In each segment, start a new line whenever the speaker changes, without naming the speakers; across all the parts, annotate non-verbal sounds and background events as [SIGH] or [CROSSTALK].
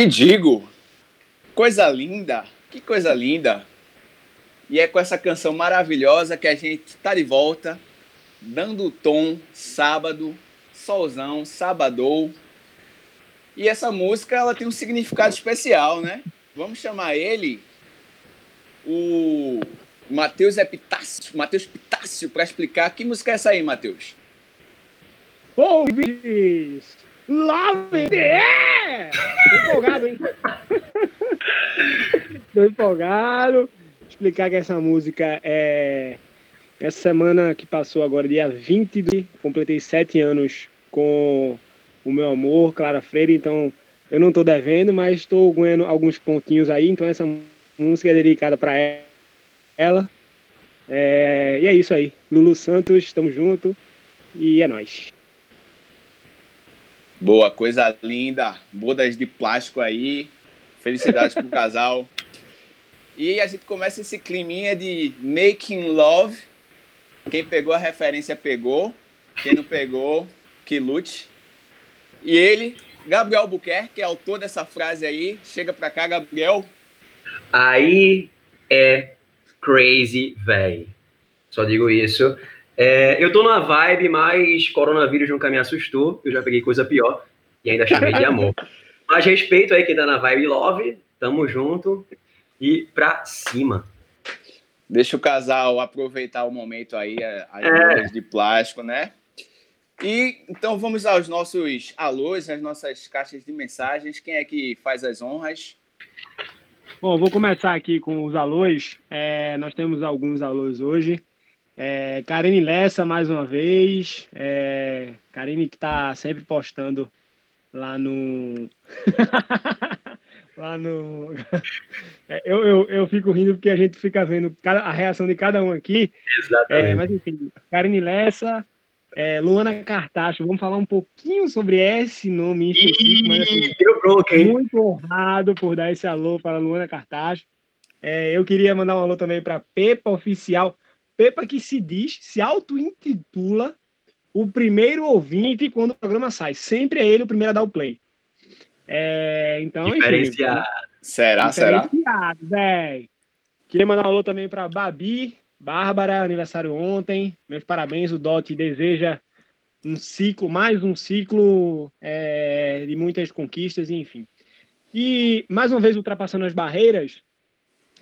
E digo, coisa linda, que coisa linda. E é com essa canção maravilhosa que a gente está de volta, dando o tom, sábado, solzão, sabadou. E essa música ela tem um significado especial, né? Vamos chamar ele o Matheus Epitácio, Matheus Pitácio, para explicar que música é essa aí, Matheus.
Ouvis! Love it! Empolgado, hein? [LAUGHS] Tô empolgado. Explicar que essa música é. Essa semana que passou agora, dia 20 de. Completei sete anos com o meu amor, Clara Freire, então eu não tô devendo, mas estou ganhando alguns pontinhos aí, então essa música é dedicada para ela. É... E é isso aí. Lulu Santos, estamos junto e é nóis.
Boa, coisa linda. Bodas de plástico aí. Felicidades pro casal. E a gente começa esse climinha de making love. Quem pegou a referência pegou. Quem não pegou, que lute. E ele, Gabriel Buquerque, é autor dessa frase aí. Chega pra cá, Gabriel.
Aí é crazy, véi. Só digo isso. É, eu tô numa vibe, mas coronavírus nunca me assustou. Eu já peguei coisa pior e ainda chamei de amor. [LAUGHS] Mas respeito aí quem tá na vibe love. Tamo junto e pra cima.
Deixa o casal aproveitar o momento aí, as
É.
de plástico, né? E então vamos aos nossos alôs, às nossas caixas de mensagens. Quem é que faz as honras?
Bom, vou começar aqui com os alôs. É, nós temos alguns alôs hoje. É, Karine Lessa, mais uma vez. É, Karine que está sempre postando lá no. [LAUGHS] lá no. [LAUGHS] É, eu, eu, eu fico rindo porque a gente fica vendo cada- a reação de cada um aqui. É,
Exatamente.
mas enfim, Karine Lessa, é, Luana Cartacho, vamos falar um pouquinho sobre esse nome em específico, mas assim,
bronca, hein?
muito honrado por dar esse alô para a Luana Cartacho. É, eu queria mandar um alô também para Pepa Oficial. Pepa que se diz, se auto-intitula o primeiro ouvinte quando o programa sai. Sempre é ele o primeiro a dar o play. É, então, enfim,
Diferenciado.
Será, será?
Diferenciado, véi. Queria mandar um alô também para Babi, Bárbara, aniversário ontem. Meus parabéns, o Dot deseja um ciclo, mais um ciclo é, de muitas conquistas, enfim. E, mais uma vez, ultrapassando as barreiras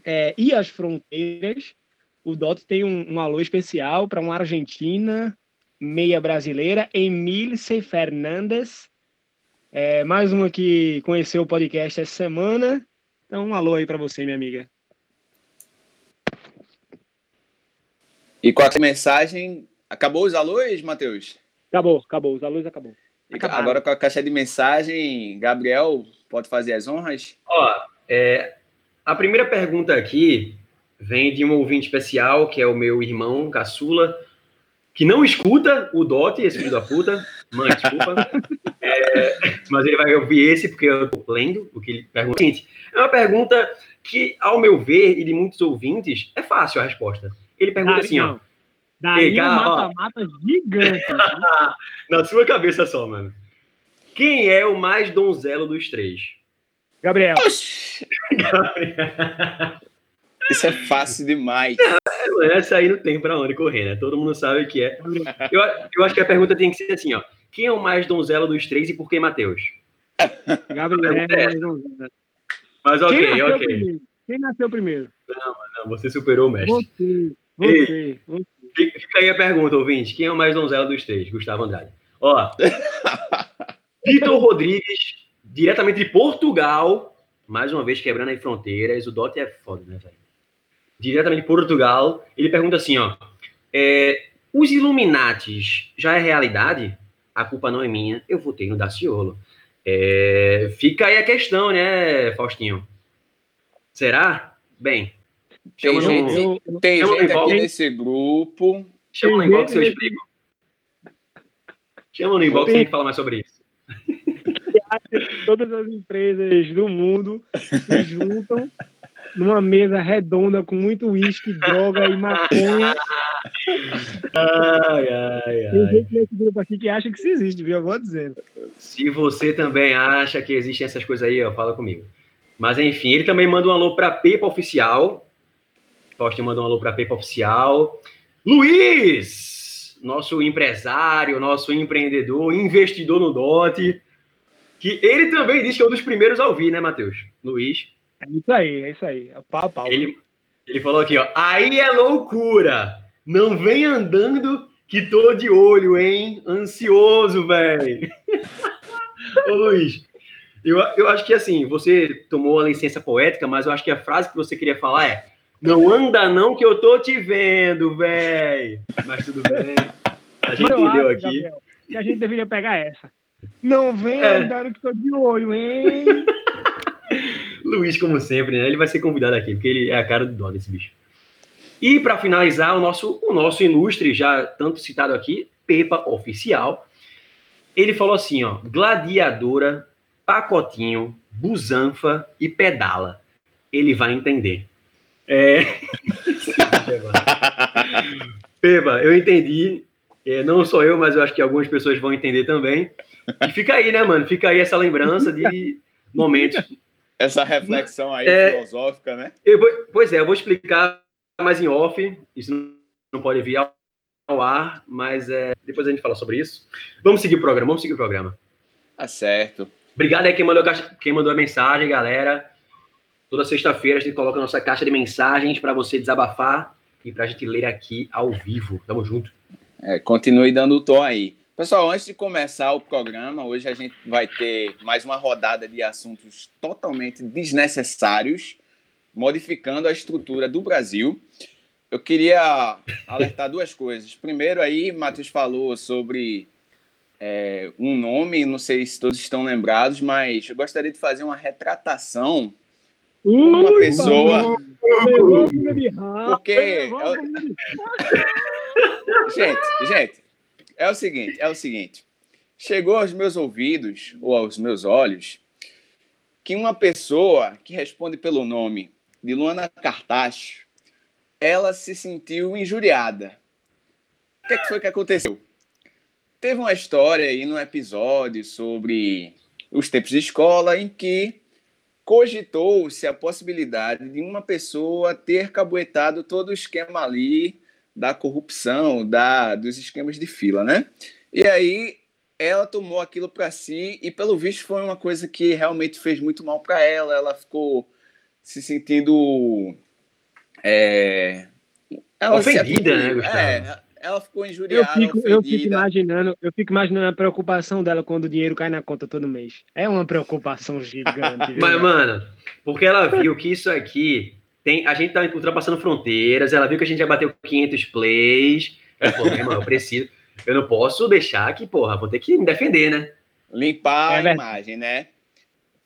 é, e as fronteiras, o Dot tem um, um alô especial para uma argentina, meia brasileira, Emilce Fernandes. É, mais uma que conheceu o podcast essa semana. Então, um alô aí para você, minha amiga.
E com a mensagem. Acabou os alôs, Matheus?
Acabou, acabou. Os alôs acabou.
E
Acabaram.
agora com a caixa de mensagem, Gabriel, pode fazer as honras?
Ó, é, a primeira pergunta aqui vem de um ouvinte especial, que é o meu irmão caçula, que não escuta o Dot, esse filho da puta. Mãe, desculpa. [LAUGHS] É, mas ele vai ouvir esse, porque eu tô lendo o que ele pergunta. Seguinte, É uma pergunta que, ao meu ver, e de muitos ouvintes, é fácil a resposta. Ele pergunta assim, ó.
Daí um
cara,
mata-mata gigante. [LAUGHS]
Na sua cabeça só, mano. Quem é o mais donzelo dos três?
Gabriel, [LAUGHS]
Isso é fácil demais. [LAUGHS]
Essa aí não tem pra onde correr, né? Todo mundo sabe que é. Eu, eu acho que a pergunta tem que ser assim, ó. Quem é o mais donzelo dos três e por que Matheus? [LAUGHS]
Gabriel.
É. Mas ok,
Quem
ok.
primeiro? Quem nasceu primeiro?
Não, você superou o mestre.
Você. Você. você.
Fica aí a pergunta, ouvinte. Quem é o mais donzelo dos três? Gustavo Andrade. Ó. [LAUGHS] Vitor Rodrigues, diretamente de Portugal. Mais uma vez quebrando aí fronteiras. O Dot é foda, né, velho? Diretamente de Portugal. Ele pergunta assim, ó. é, os Illuminates já é realidade? A culpa não é minha. Eu votei no Daciolo. É, fica aí a questão, né, Faustinho? Será? Bem,
Tem
chama
gente,
no,
tem gente aqui nesse grupo.
chama no inbox que eu explico. Chama no inbox que a gente fala mais sobre isso. [LAUGHS]
todas as empresas do mundo se juntam numa mesa redonda com muito uísque, droga e maconha
Ai, ai,
Tem
ai.
gente nesse grupo aqui que acha que isso existe, viu? Eu vou dizendo.
Se você também acha que existem essas coisas aí, ó, fala comigo. Mas enfim, ele também manda um alô para Pepa Oficial. Faustinho mandou um alô para Pepa Oficial. Luiz, nosso empresário, nosso empreendedor, investidor no DOT, que ele também disse que é um dos primeiros a ouvir, né, Matheus? Luiz.
É isso aí, é isso aí. É pau pau.
Ele, ele falou aqui, ó. Aí é loucura. Não vem andando que tô de olho, hein? Ansioso, velho. [LAUGHS] Ô, Luiz, eu, eu acho que assim, você tomou a licença poética, mas eu acho que a frase que você queria falar é: Não anda não que eu tô te vendo, velho. Mas tudo bem. A gente
Eu
entendeu
acho,
aqui.
Gabriel, que a gente deveria pegar essa. Não vem
É.
andando que tô de olho, hein?
Luiz, como sempre, né? Ele vai ser convidado aqui, porque ele é a cara do dó desse bicho. E para finalizar, o nosso, o nosso ilustre, já tanto citado aqui, Pepa Oficial, ele falou assim, ó, gladiadora, pacotinho, busanfa e pedala. Ele vai entender. É... [LAUGHS] Pepa, eu entendi. É, não só eu, mas eu acho que algumas pessoas vão entender também. E fica aí, né, mano? Fica aí essa lembrança de momentos
Essa reflexão aí
É.
filosófica, né?
Vou- pois é, eu vou explicar mais em off. Isso não- pode vir ao, ar, mas é, depois a gente fala sobre isso. Vamos seguir o programa, vamos seguir o programa.
Tá certo.
Obrigado aí quem mandou, quem mandou a mensagem, galera. Toda sexta-feira a gente coloca a nossa caixa de mensagens para você desabafar e para a gente ler aqui ao vivo. Tamo junto.
É, continue dando o tom aí. Pessoal, antes de começar o programa, hoje a gente vai ter mais uma rodada de assuntos totalmente desnecessários, modificando a estrutura do Brasil. Eu queria alertar duas coisas. Primeiro, aí, Matheus falou sobre é, um nome, não sei se todos estão lembrados, mas eu gostaria de fazer uma retratação uma
Ui,
pessoa- Porque eu- [LAUGHS] Gente, gente, é o seguinte, é o seguinte. Chegou aos meus ouvidos ou aos meus olhos que uma pessoa que responde pelo nome de Luana Cartacho, ela se sentiu injuriada. O que, é que foi que aconteceu? Teve uma história aí no episódio sobre os tempos de escola em que cogitou-se a possibilidade de uma pessoa ter cabuetado todo o esquema ali da corrupção, da, dos esquemas de fila, né? E aí ela tomou aquilo para si e pelo visto foi uma coisa que realmente fez muito mal para ela. Ela ficou se sentindo é, ela se
Ofendida, né,
atribuiu-
Gustavo?
É, ela ficou
Eu
injuriada,
fico, eu fico imaginando, eu fico imaginando a preocupação dela quando o dinheiro cai na conta todo mês. É uma preocupação gigante. [LAUGHS]
Mas, mano, porque ela viu que isso aqui tem. A gente tá ultrapassando fronteiras, ela viu que a gente já bateu 500 plays. [LAUGHS] Ela falou, meu irmão, eu preciso. Eu não posso deixar que, porra, vou ter que me defender, né?
limpar
É
a imagem, né?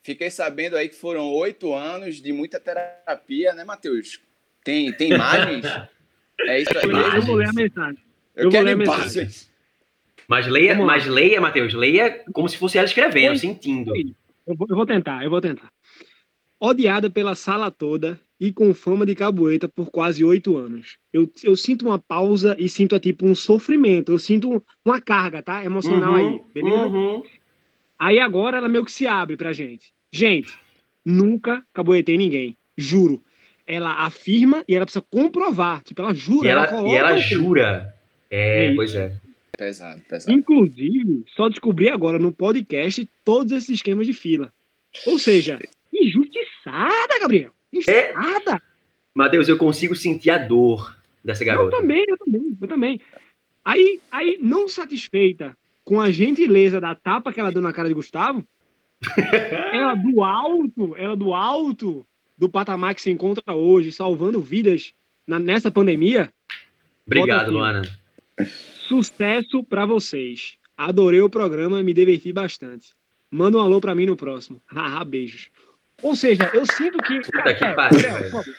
Fiquei sabendo aí que foram oito anos de muita terapia, né, Matheus? Tem, tem [LAUGHS] imagens? É isso aí.
Eu eu vou ler a mensagem.
Eu,
eu vou
quero
ler a
imagens.
Mas leia, mas leia, Matheus, leia como se fosse ela escrevendo, sentindo.
Eu vou, eu vou tentar, eu vou tentar. Odiada pela sala toda e com fama de caboeta por quase oito anos. Eu, eu sinto uma pausa e sinto, é, tipo, um sofrimento. Eu sinto uma carga, tá? Emocional aí. Beleza?
uhum.
Aí agora ela meio que se abre pra gente. Gente, nunca caboetei ninguém. Juro. Ela afirma e ela precisa comprovar. Tipo, ela jura.
E ela,
coloca
e ela jura. É,
Isso.
pois é.
Pesado, pesado.
Inclusive, só descobri agora no podcast todos esses esquemas de fila. Ou seja, injustiçada, Gabriel. Injustiçada.
Matheus, eu consigo sentir a dor dessa
Eu
garota.
também, eu também, eu também. Aí, aí, não satisfeita com a gentileza da tapa que ela deu na cara de Gustavo, [LAUGHS] ela do alto, ela do alto do patamar que se encontra hoje, salvando vidas na- nessa pandemia,
Obrigado,
aqui.
Luana.
sucesso pra vocês. Adorei o programa me diverti bastante. Manda um alô pra mim no próximo. [LAUGHS] Haha, beijos. Ou seja, eu sinto que.
Puta que
É,
pariu,
Gabriel,
velho.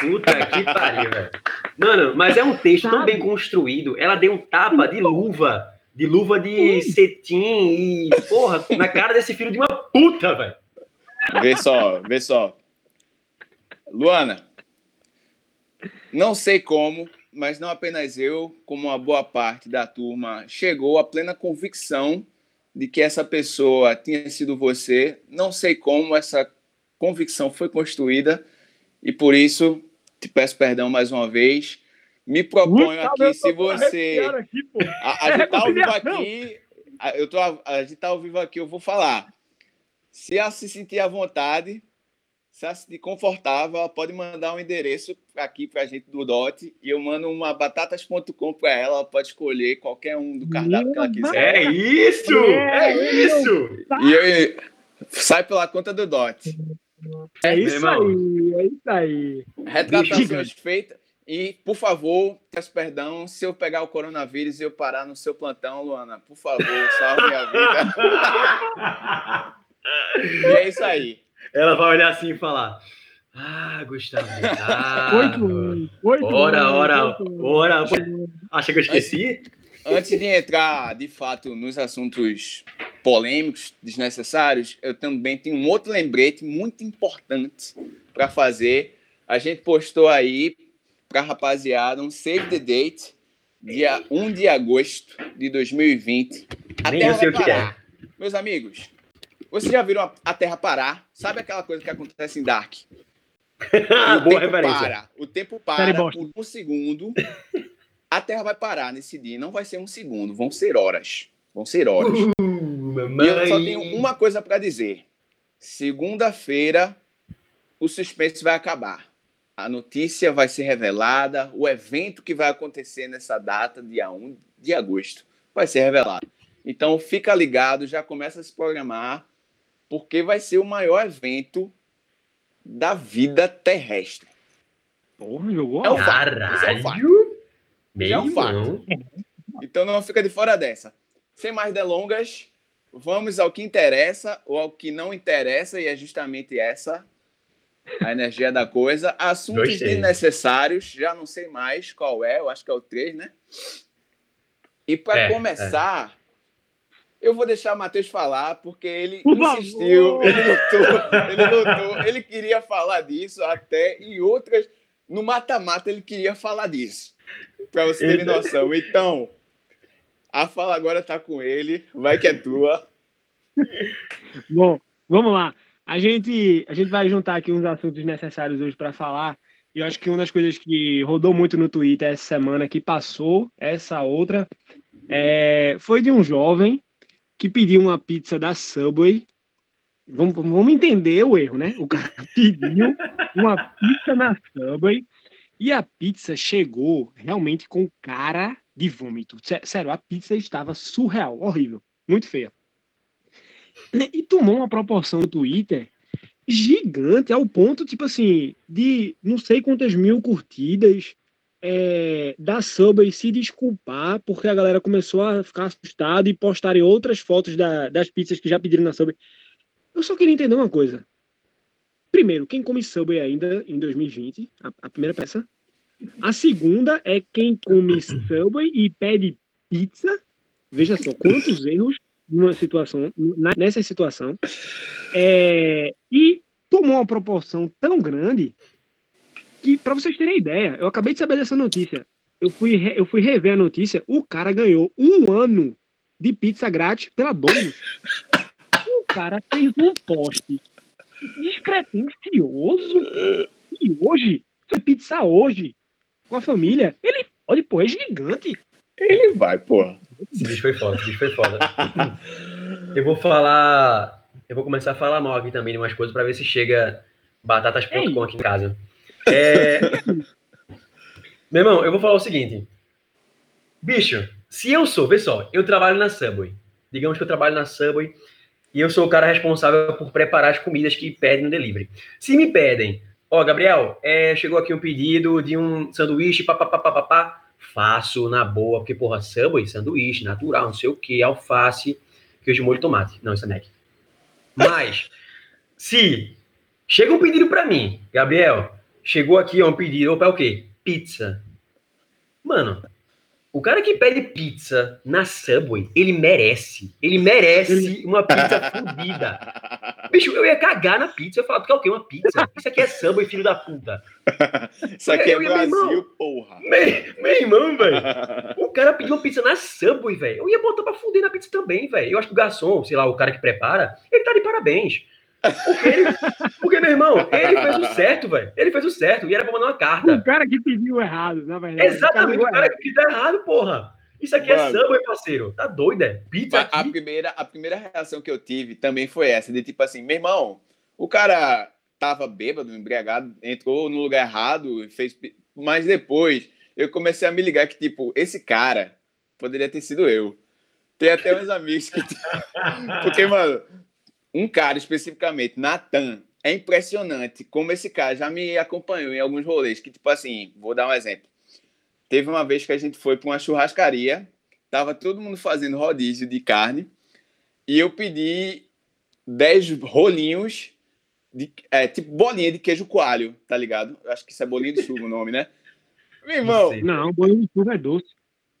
Puta que pariu, velho. Mano, mas é um texto tão
Sabe?
bem construído. Ela deu um tapa de luva. De luva de cetim e, porra, na cara desse filho de uma puta, velho.
Vê só, vê só. Luana, não sei como, mas não apenas eu, como uma boa parte da turma, chegou à plena convicção de que essa pessoa tinha sido você. Não sei como essa convicção foi construída e por isso te peço perdão mais uma vez. Me proponho aqui, se você.
aqui.
A, a gente tá ao vivo aqui. a- Eu tô, a, a gente tá ao vivo aqui, eu vou falar. Se ela se sentir à vontade, se ela se sentir confortável, ela pode mandar um endereço aqui pra gente do DOT e eu mando uma batatas.com pra ela, ela pode escolher qualquer um do cardápio que ela quiser.
É isso! É,
É,
isso!
E eu, sai pela conta do DOT.
É isso aí, é isso aí.
Retratações feitas. E, por favor, peço perdão se eu pegar o coronavírus e eu parar no seu plantão, Luana. Por favor, salve minha vida. E é isso aí.
Ela vai olhar assim e falar: Ah, Gustavo.
Oito anos. Oito
Ora, ora, ora. Acha que eu esqueci?
Antes de entrar, de fato, nos assuntos polêmicos, desnecessários, eu também tenho um outro lembrete muito importante para fazer. A gente postou aí para rapaziada um save the date, dia 1 de agosto de 2020. A
Nem
Terra
sei
vai
é.
parar. Meus amigos, vocês já viram a, Terra parar? Sabe aquela coisa que acontece em Dark? [LAUGHS] O
boa
tempo
referência.
para. O tempo para por um segundo. A Terra vai parar nesse dia. Não vai ser um segundo, vão ser horas. Vão ser horas.
Uh,
E eu só
mamãe.
tenho uma coisa para dizer. Segunda-feira, o suspense vai acabar. A notícia vai ser revelada, o evento que vai acontecer nessa data, dia 1 de agosto, vai ser revelado. Então fica ligado, já começa a se programar, porque vai ser o maior evento da vida terrestre.
Porra, jogou
É fato. Isso é um fato.
Caralho!
É um fato.
irmão.
Então não fica de fora dessa. Sem mais delongas, vamos ao que interessa ou ao que não interessa, e é justamente essa a energia da coisa. Assuntos
Gostei.
desnecessários, já não sei mais qual é, eu acho que é o 3, né? E para
É,
começar, eu vou deixar o Matheus falar, porque ele
Por
insistiu, ele lutou, ele lutou, ele queria falar disso até, e outras, no mata-mata ele queria falar disso. Para você ter noção. Então, a fala agora tá com ele, vai que é tua. [LAUGHS]
Bom, vamos lá. A gente, a gente vai juntar aqui uns assuntos necessários hoje para falar. E eu acho que uma das coisas que rodou muito no Twitter essa semana, que passou, essa outra, é, foi de um jovem que pediu uma pizza da Subway. Vamos, vamos entender o erro, né? O cara [LAUGHS] pediu uma pizza na Subway e a pizza chegou realmente com cara de vômito. Sé- Sério, a pizza estava surreal, horrível, muito feia. E tomou uma proporção no Twitter gigante, ao ponto, tipo assim, de não sei quantas mil curtidas, é, da Subway se desculpar, porque a galera começou a ficar assustada e postarem outras fotos da- das pizzas que já pediram na Subway. Eu só queria entender uma coisa. Primeiro, quem come Subway ainda em 2020? A, a primeira peça. A segunda é quem come Subway e pede pizza. Veja só, quantos erros numa situação, nessa situação. É, e tomou uma proporção tão grande que, para vocês terem ideia, eu acabei de saber dessa notícia. Eu fui, eu fui rever a notícia, o cara ganhou um ano de pizza grátis pela Domino's. O cara fez um post descretencioso. E hoje, foi pizza hoje, com a família. Ele pode, pô, é gigante.
Ele vai, porra.
Esse bicho foi foda, esse bicho foi foda. Eu vou falar. Eu vou começar a falar mal aqui também de umas coisas pra ver se chega batatas.com aqui em casa. É... Meu irmão, eu vou falar o seguinte. Bicho, se eu sou, vê só, eu trabalho na Subway. Digamos que eu trabalho na Subway e eu sou o cara responsável por preparar as comidas que pedem no delivery. Se me pedem, ó, Gabriel, é, chegou aqui um pedido de um sanduíche, papapá, faço na boa, porque, porra, Subway, sanduíche, natural, não sei o que, alface, queijo molho e tomate. Não, isso é Mac. Mas, [LAUGHS] se chega um pedido pra mim, Gabriel, chegou aqui ó, um pedido, opa, é o quê? Pizza. Mano, o cara que pede pizza na Subway, ele merece. Ele merece uma pizza fodida. Bicho, eu ia cagar na pizza. Eu falava, tu quer o quê? Uma pizza? Isso aqui é samba, filho da puta.
Isso aqui é
Eu meu irmão.
Brasil, porra.
Meu, meu irmão, velho. [LAUGHS] O cara pediu uma pizza na Subway, velho. Eu ia botar pra fuder na pizza também, velho. Eu acho que o garçom, sei lá, o cara que prepara, ele tá de parabéns. Porque, ele, porque meu irmão, ele fez o certo, velho. Ele fez o certo. E era pra mandar uma
O
carta.
cara que pediu errado, na verdade.
Exatamente, o
O
cara que tá errado, porra. Isso aqui é
Mano.
Subway, parceiro. Tá doido, é? Pizza
Mas A
aqui.
primeira, a primeira reação que eu tive também foi essa, de tipo assim, meu irmão, o cara tava bêbado, embriagado, entrou no lugar errado e fez. Mas depois eu comecei a me ligar que, tipo, esse cara poderia ter sido eu. Tem até uns amigos que. [LAUGHS] Porque, mano, um cara especificamente, Natan, é impressionante como esse cara já me acompanhou em alguns rolês. Que, tipo assim, vou dar um exemplo. Teve uma vez que a gente foi para uma churrascaria, tava todo mundo fazendo rodízio de carne, e eu pedi 10 rolinhos, de, é, tipo bolinha de queijo coalho, tá ligado? Eu acho que isso é bolinho de chuva o nome, né? [LAUGHS] Meu irmão.
Não, bolinho de chuva é doce.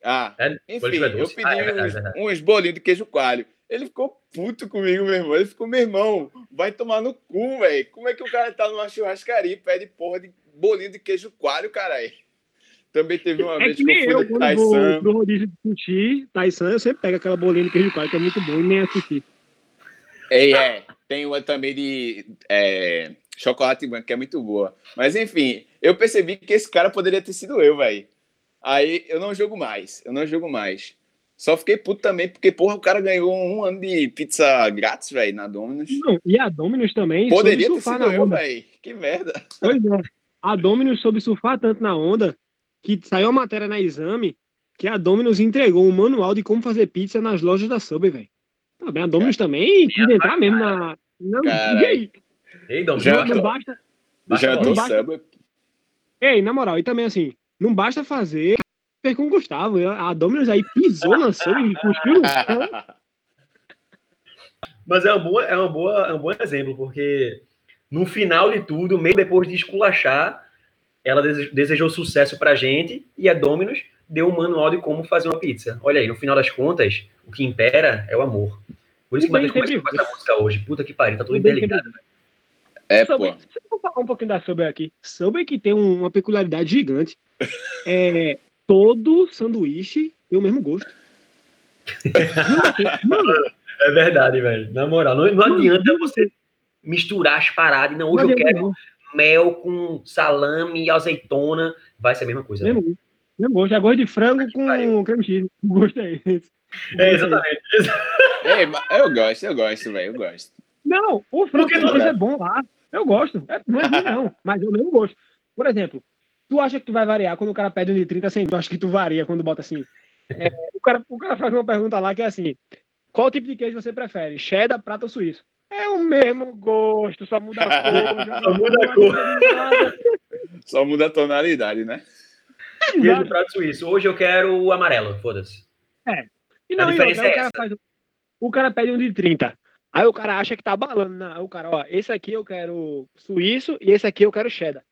ah,
É,
enfim,
tiver
eu pedi
Ah, é verdade,
uns,
verdade.
uns bolinhos de queijo coalho. Ele ficou puto comigo, meu irmão. Ele ficou, meu irmão, vai tomar no cu, velho. Como é que o cara tá numa churrascaria e pede porra de bolinho de queijo coalho, caralho? Também teve uma
É
vez
que
que, eu
eu,
fui no
quando vou
Tyson.
pro rodízio de sushi, Tyson, eu sempre pego aquela bolinha de queijo coalho, que é muito bom, e nem assistir.
É, é. Tem uma também de é, chocolate branco, que é muito boa. Mas enfim, eu percebi que esse cara poderia ter sido eu, velho. Aí eu não jogo mais. Eu não jogo mais. Só fiquei puto também, porque, porra, o cara ganhou um ano de pizza grátis, velho, na Domino's.
Não, e a Dominus também
Poderia ter sido eu, velho. Que merda.
Pois é. A Dominus soube surfar tanto na onda que saiu a matéria na exame que a Dominus entregou um manual de como fazer pizza nas lojas da Subway, velho. Tá bem, a Dominus também quis entrar mesmo na. Não, e aí?
Ei, Dom,
Já-
Não, basta.
Já tô
não basta-
Subway.
Ei, na moral, e também assim, não basta fazer per com o Gustavo. A Dominus aí pisou na Subway e cuspiu.
Mas é, uma boa, é, uma boa, é um bom exemplo, porque no final de tudo, meio depois de esculachar, ela dese- desejou sucesso pra gente e a Domino's deu um manual de como fazer uma pizza. Olha aí, no final das contas, o que impera é o amor. Por isso que o Matheus começou com essa música hoje. Puta que pariu, tá tudo
Bem,
interligado.
É,
Subway,
pô.
se eu falar um pouquinho da Subway aqui. Subway que tem um- uma peculiaridade gigante. É, todo sanduíche tem o mesmo gosto. [LAUGHS] Mano,
É verdade, velho. Na moral, não, não adianta você misturar as paradas. Não, hoje
não
eu quero
não.
Mel com salame e azeitona. Vai ser a mesma coisa.
Mesmo gosto. Mesmo gosto. É gosto de frango com creme cheese. O gosto é esse.
É, exatamente.
Eu gosto, eu gosto, velho. Eu gosto.
Não, o frango com
não,
né?
é bom lá. Eu gosto. É, não é ruim, não. Mas eu mesmo gosto. Por exemplo, tu acha que tu vai variar quando o cara pede um de 30 centavos? Eu acho que tu varia quando bota assim. É, o, cara, o cara faz uma pergunta lá que é assim: qual tipo de queijo você prefere? Cheddar, prata ou suíço? É o mesmo gosto, só muda a [LAUGHS] cor.
Só muda a cor.
Só muda a tonalidade, né?
Queijo prato suíço. Hoje eu quero o amarelo, foda-se.
E não,
A
e
diferença
outra,
é
o, cara faz, o cara pede um de 30. Aí o cara acha que tá balando. Não, aí o cara, ó, esse aqui eu quero suíço e esse aqui eu quero cheddar.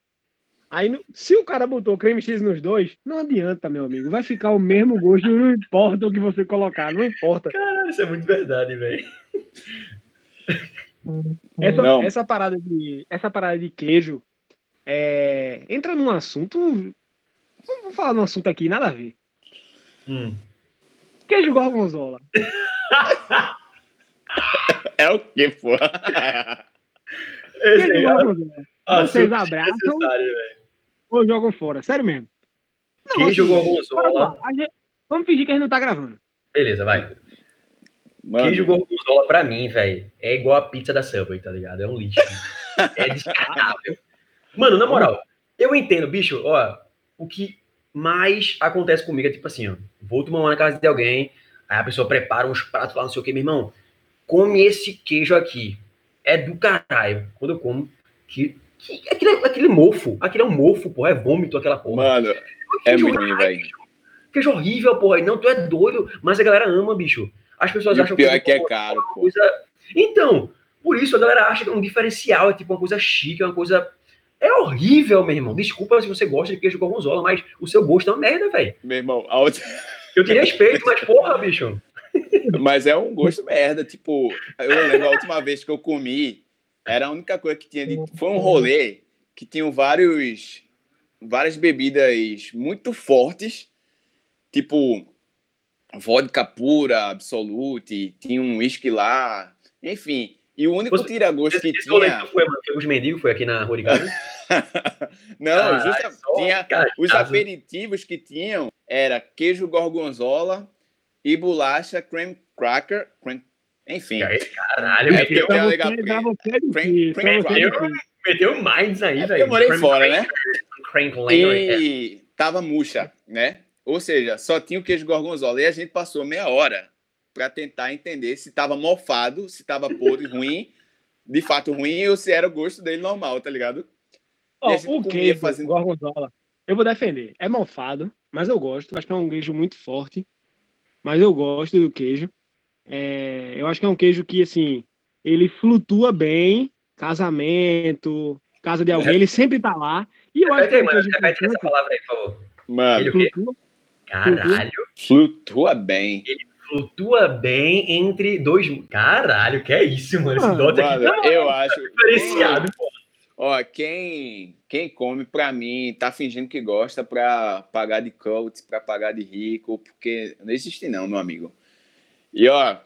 Aí, se o cara botou creme cheese nos dois, não adianta, meu amigo. Vai ficar o mesmo gosto, não importa o que você colocar, não importa.
Caralho, isso é muito verdade, velho. [LAUGHS]
Essa,
Não.
essa parada de essa parada de queijo é, entra num assunto. Vamos falar num assunto aqui, nada a ver.
Hum.
Queijo gorgonzola. [LAUGHS]
É o quê, pô?
Queijo
aí,
gorgonzola. Vocês
assunto
abraçam ou jogam fora? Sério mesmo. Não,
Queijo
assim,
gorgonzola.
Vamos fingir que a gente não tá gravando.
Beleza, vai.
Mano,
Queijo gorgonzola, pra mim, velho, é igual a pizza da Subway, tá ligado? É um lixo. é descartável. Mano, na moral, eu entendo, bicho, ó, o que mais acontece comigo é tipo assim, ó, vou tomar uma na casa de alguém, aí a pessoa prepara uns pratos lá, não sei o que, meu irmão, come esse queijo aqui. É do caralho. Quando eu como, que, que, aquele, aquele mofo, aquele é um mofo, porra, é vômito aquela porra.
mano, é muito ruim, velho.
Queijo horrível, porra. Não, tu é doido. Mas a galera ama, bicho. As pessoas
E
acham
o pior é
queijo
que é caro, pô.
coisa. Então, por isso a galera acha que é um diferencial, é tipo uma coisa chique, é uma coisa. É horrível, meu irmão. Desculpa se você gosta de queijo gorgonzola, mas o seu gosto é uma merda, velho.
Meu irmão, a outra...
Eu te respeito, mas porra, bicho.
Mas é um gosto merda. Tipo, eu lembro a última vez que eu comi, Era a única coisa que tinha. De... Foi um rolê que tinham vários, várias bebidas muito fortes, tipo vodka pura, absolute, tinha um whisky lá, enfim. E o único tira-gosto que tinha.
foi, os mendigos foi aqui na Rua de? [LAUGHS]
Não,
Caralho,
justa- tinha
cachaça.
os aperitivos que tinham era queijo gorgonzola e bolacha cream cracker, cream- enfim.
Caralho,
É,
meteu,
legal-
difícil.
meteu minds aí, velho.
Eu morei fora, né? E tava murcha, né? Ou seja, só tinha o queijo gorgonzola. E a gente passou meia hora para tentar entender se tava mofado, se tava podre, [LAUGHS] ruim, de fato ruim, ou se era o gosto dele normal, tá ligado?
Ó, o queijo
fazendo-
gorgonzola, eu vou defender. É mofado, mas eu gosto. Acho que é um queijo muito forte, mas eu gosto do queijo. É, eu acho que é um queijo que, assim, ele flutua bem, casamento, casa de alguém, [LAUGHS] ele sempre tá lá. E eu acho
Repete
que é um
mano. Repete essa palavra aí, por favor.
Mano,
Ele
flutua.
Caralho.
flutua bem.
Flutua bem entre dois. Caralho, que é isso, mano? Esse
Mano,
dote aqui
Mano,
tá
eu acho.
diferenciado, pô.
Ó, quem, quem come pra mim tá fingindo que gosta pra pagar de coach, pra pagar de rico, porque não existe não, meu amigo. E ó,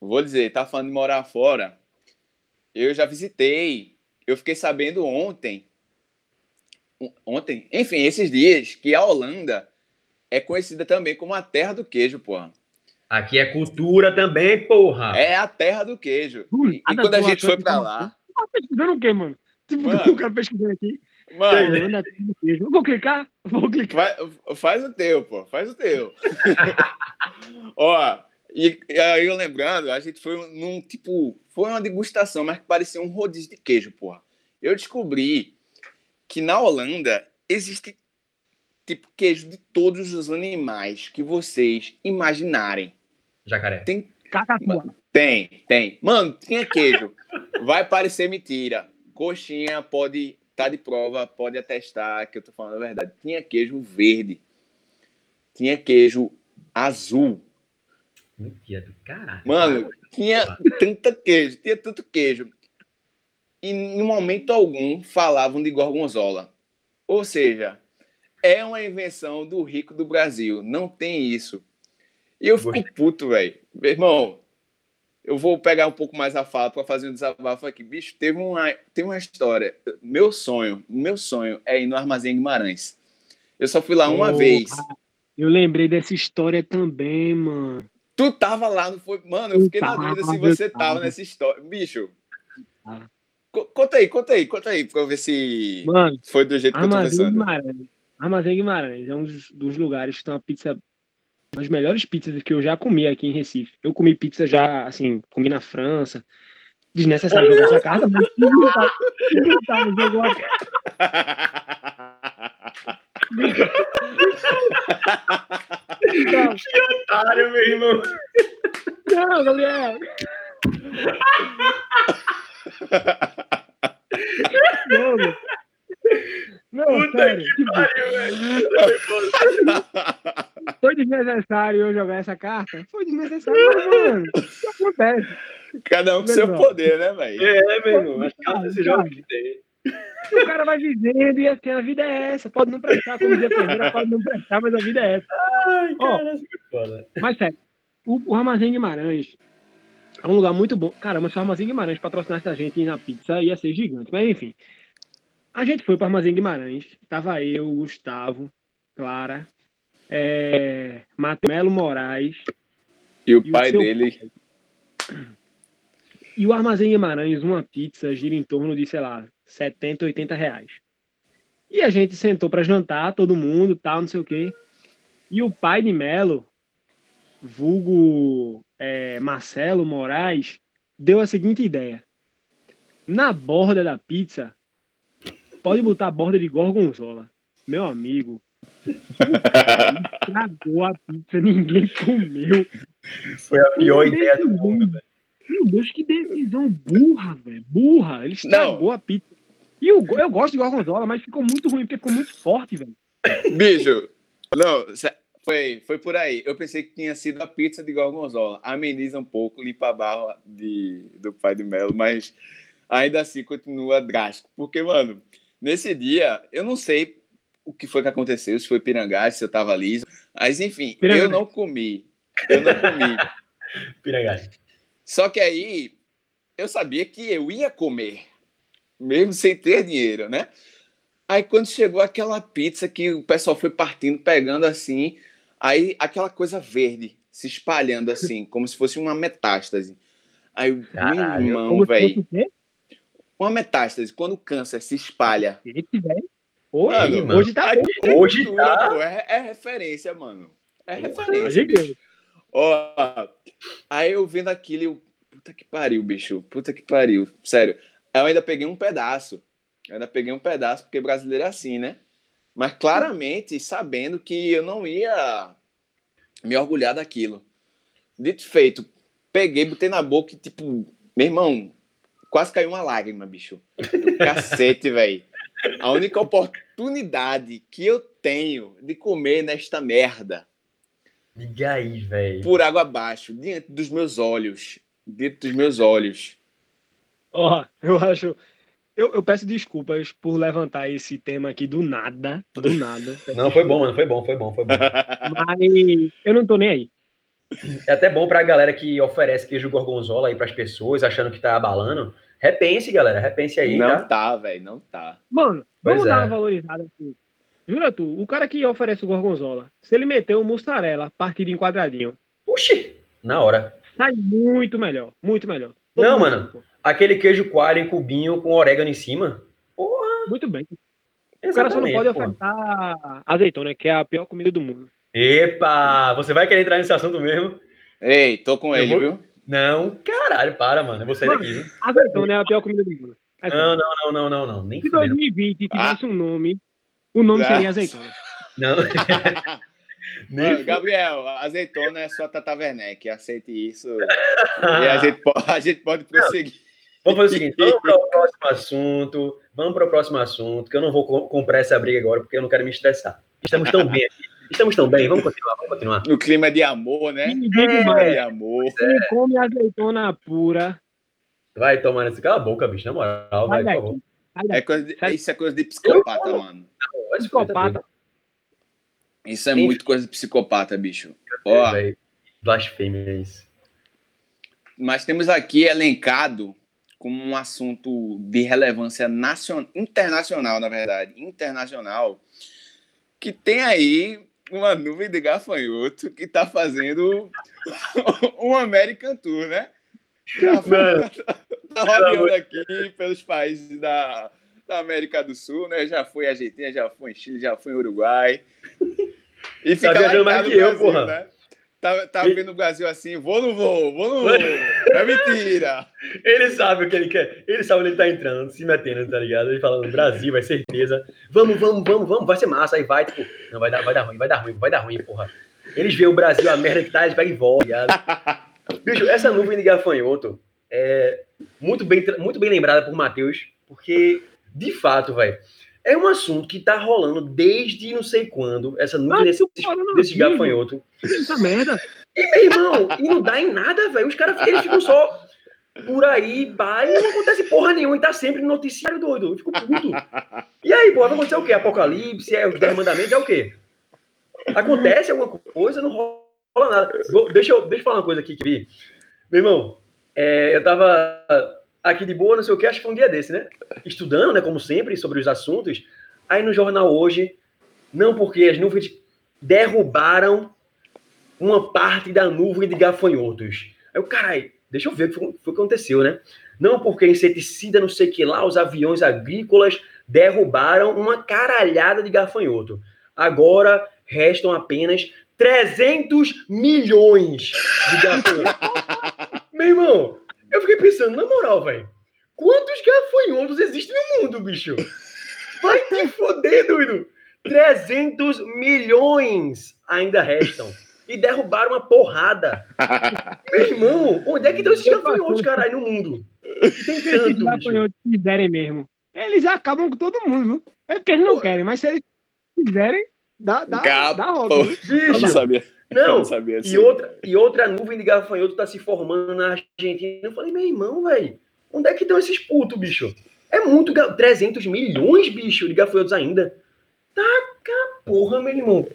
vou dizer, tá falando de morar fora. Eu já visitei, eu fiquei sabendo ontem, on- ontem, enfim, esses dias, que a Holanda é conhecida também como a terra do queijo, porra.
Aqui é cultura também, porra.
É a terra do queijo.
Hum,
E, e quando a gente foi pra lá,
Tá pesquisando o quê, mano? Tipo,
Mano.
o cara pesquisando aqui.
mano,
um queijo. Eu Vou clicar? Vou clicar.
Faz, faz o teu, pô. Faz o teu. [LAUGHS] Ó, e, e aí eu lembrando, a gente foi num tipo. Foi uma degustação, mas que parecia um rodízio de queijo, porra. Eu descobri que na Holanda existe tipo queijo de todos os animais que vocês imaginarem.
Jacaré.
Cacatua.
Tem, tem. Mano, tinha queijo. Vai parecer mentira. Coxinha pode tá de prova, pode atestar que eu tô falando a verdade. Tinha queijo verde. Tinha queijo azul.
Mentira do caralho.
Mano, tinha tanta queijo, tinha tanto queijo. E em momento algum falavam de gorgonzola. Ou seja, é uma invenção do rico do Brasil. Não tem isso. E eu fico puto, velho. Meu irmão, eu vou pegar um pouco mais a fala para fazer um desabafo aqui. Bicho, teve uma, tem uma história. Meu sonho, meu sonho é ir no Armazém Guimarães. Eu só fui lá uma
Porra.
vez.
Eu lembrei dessa história também, mano.
Tu tava lá, não foi? Mano, eu fiquei na
Eu
dúvida se
tava,
você
eu
tava
tava.
nessa história. Bicho,
Tava.
co- conta aí, conta aí, conta aí, pra eu ver se
Mano,
foi do jeito que eu tô pensando.
Guimarães. Armazém Guimarães é um dos, dos lugares que tem uma pizza. Uma das melhores pizzas que eu já comi aqui em Recife. Eu comi pizza já, assim, comi na França. Desnecessário jogar essa carta, mas que. Que jogou a Não,
Otário, meu irmão.
não, Gabriel. [LAUGHS] Não, meu. Não
Puta
sério. tipo,
Pariu, velho.
foi desnecessário eu jogar essa carta? Foi desnecessário, mas, mano. Isso acontece.
Cada um com seu poder, né, velho?
É, meu irmão. As cartas desse jogo que tem.
O cara vai dizendo e assim, a vida é essa. Pode não prestar, como dizia Ferreira, pode não prestar, mas a vida é essa.
Ai,
Ó.
cara, que foda.
Mas sério, o, o Armazém Guimarães é um lugar muito bom. Caramba, se o Armazém Guimarães patrocinasse a gente na pizza, ia ser gigante. Mas enfim. A gente foi para o Armazém Guimarães. Tava eu, Gustavo, Clara, é, Melo Moraes
E o
E o
pai
seu
dele.
E o Armazém Guimarães, uma pizza gira em torno de, sei lá, 70, 80 reais. E a gente sentou para jantar, todo mundo, tal, não sei o quê. E o pai de Melo, vulgo é, Marcelo Moraes, deu a seguinte ideia. Na borda da pizza, pode botar a borda de gorgonzola. Meu amigo, estragou a pizza, ninguém comeu.
Foi a pior
Que
ideia do mundo, velho.
Meu Deus, que decisão burra, velho. Burra. Ele estragou a pizza. E eu, eu gosto de gorgonzola, mas ficou muito ruim, porque ficou muito forte, velho.
Bicho, não, foi, foi por aí. Eu pensei que tinha sido a pizza de gorgonzola. Ameniza um pouco, limpa a barra de, do pai de Melo, mas ainda assim continua drástico. Porque, mano, nesse dia, eu não sei o que foi que aconteceu, se foi pirangá, se eu tava liso. Mas, enfim,
Pirangá.
eu não comi. Eu não comi. [LAUGHS]
Pirangás.
Só que aí, eu sabia que eu ia comer, mesmo sem ter dinheiro, né? Aí, quando chegou aquela pizza que o pessoal foi partindo, pegando assim, aí aquela coisa verde se espalhando assim, como se fosse uma metástase. Aí, eu, meu
Caralho,
irmão, velho? Uma metástase, quando o câncer se espalha.
Velho. Hoje,
Mano,
hoje tá bom.
Hoje
cultura,
tá-
pô, é, é referência, mano. É referência.
gigante.
Ó, aí eu vendo aquilo, eu, puta que pariu, bicho, puta que pariu, sério. Aí eu ainda peguei um pedaço, eu ainda peguei um pedaço, porque brasileiro é assim, né? Mas claramente sabendo que eu não ia me orgulhar daquilo. Dito e feito, peguei, botei na boca e, tipo, meu irmão, quase caiu uma lágrima, bicho. [LAUGHS] Cacete, velho. A única oportunidade que eu tenho de comer nesta merda
Diga aí, velho.
por água abaixo, diante dos meus olhos. Diante dos meus olhos.
Ó, eu acho. Eu, eu peço desculpas por levantar esse tema aqui do nada. Do nada. [LAUGHS]
Não, foi bom, mano. Foi bom, foi bom, foi bom. [LAUGHS]
Mas eu não tô nem aí.
É até bom pra galera que oferece queijo gorgonzola aí pras pessoas, achando que tá abalando. Repense, galera. Repense aí,
não
tá?
tá, velho, não tá.
Mano,
Pois
vamos dar
é.
uma valorizada aqui. Jura tu, o cara que oferece o gorgonzola, se ele meter o mussarela partido em quadradinho,
Oxi, na hora.
sai muito melhor. Muito melhor.
Não,
mundo
mano. Aquele queijo coalho em cubinho com orégano em cima. Porra,
Muito bem. O cara só não
exatamente,
pode ofertar azeitona, que é a pior comida do mundo.
Epa, você vai querer entrar nesse assunto mesmo?
Ei, tô com
Eu
ele,
vou-
viu?
Não, caralho, para, mano. Eu vou sair
Mano,
daqui, viu?
Azeitona é a pior comida do mundo.
Não, não, não, não, não, não. Nem
Se
fudendo.
2020 tivesse um nome, o nome
Ah.
seria azeitona. [LAUGHS]
Não. Nem
Mano, Gabriel, azeitona é sua Tata Werneck. Aceite isso. [LAUGHS] E a gente, pode, a gente pode prosseguir.
Vamos fazer o seguinte, vamos para o próximo assunto. Vamos para o próximo assunto, que eu não vou co- comprar essa briga agora, porque eu não quero me estressar. Estamos tão bem aqui. Estamos tão bem. Vamos continuar, vamos continuar.
No clima de amor, né?
Digo
Clima
mais,
de amor.
quem come azeitona pura,
Vai tomar nesse. Cala a boca, bicho, na moral, vai,
vai
por favor.
É coisa de- isso é coisa de psicopata, mano.
Vai se fuder,
Psicopata.
Isso é
Enfim.
muito coisa de psicopata, bicho. Ó.
Blasfêmia é isso.
mas temos aqui elencado como um assunto de relevância nacional, internacional, na verdade, internacional, que tem aí uma nuvem de gafanhoto que tá fazendo um American Tour, né? [LAUGHS] Tá,
Mano.
tá rodeando aqui pelos países da, da América do Sul, né? Já foi em Argentina, já foi em Chile, já foi em Uruguai. E fica lá em
viajando mais que eu,
Brasil,
porra.
né? Tá, tá vendo o Brasil assim, vou ou não vou, vou ou não vou. [LAUGHS] É mentira.
Ele sabe o que ele quer. Ele sabe onde ele tá entrando, se metendo, tá ligado? Ele falando, Brasil, vai certeza. Vamos, vamos, vamos, vamos, vai ser massa. Aí vai, tipo, não, vai dar, vai dar ruim, vai dar ruim, vai dar ruim, porra. Eles veem o Brasil, a merda que tá, eles pegam e voltam, ligado? [LAUGHS] Bicho, essa nuvem de gafanhoto é muito bem, muito bem lembrada por Matheus, porque, de fato, velho, é um assunto que tá rolando desde não sei quando, essa nuvem
Ah,
desse, desse gafanhoto.
Essa merda.
E, meu irmão, e não dá em nada, velho. Os caras eles ficam só por aí, vai, não acontece porra nenhuma, e tá sempre no noticiário doido. Eu fico puto. E aí, porra, vai acontecer o quê? Apocalipse, é os 10 mandamentos, é o quê? Acontece alguma coisa, não rola nada. Vou- Deixa eu, deixa eu falar uma coisa aqui que vi. Meu irmão, é, eu tava aqui de boa, não sei o que, acho que foi um dia desse, né? Estudando, né, como sempre, sobre os assuntos. Aí no jornal hoje, não porque as nuvens derrubaram uma parte da nuvem de gafanhotos. Aí o caralho, deixa eu ver o que foi, foi que aconteceu, né? Não porque inseticida, não sei o que lá, os aviões agrícolas derrubaram uma caralhada de gafanhoto. Agora restam apenas 300 milhões de gafanhotos. [LAUGHS] Meu irmão, eu fiquei pensando, na moral, velho, quantos gafanhotos existem no mundo, bicho? Vai te foder, doido! 300 milhões ainda restam. E derrubaram uma porrada. [LAUGHS] Meu irmão, onde é que estão esses gafanhotos, caralho, no mundo? Tem
Se esses
tanto, bicho.
gafanhotos quiserem mesmo, eles acabam com todo mundo, viu? É porque eles não querem, mas se eles quiserem, dá, dá, dá roda.
Eu não
Bicho,
sabia. [LAUGHS]
Não.
não sabia
E outra, e outra nuvem de gafanhoto tá se formando na Argentina. Eu falei, meu irmão, velho, Onde é que estão esses putos, bicho? É muito. ga- 300 milhões, bicho, de gafanhotos ainda. Taca porra, meu irmão.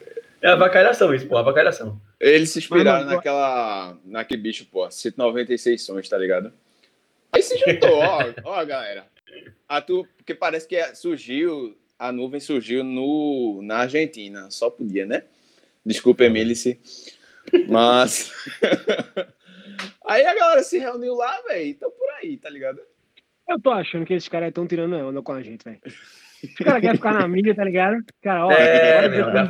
É avacalhação isso, pô, avacalhação.
Eles se inspiraram
Mas, mas,
naquela. naquele bicho, pô, 196 sons, tá ligado? Aí se juntou, ó, [LAUGHS] ó, galera. A tu, porque parece que surgiu, a nuvem surgiu no, na Argentina. Só podia, né? Desculpa, Emílice. Mas. [LAUGHS] aí a galera se reuniu lá, velho. Então por aí, tá ligado?
Eu tô achando que esses caras estão tirando onda com a gente, velho. Os caras querem ficar na mídia, tá ligado? Cara, ó,
É, meu, é.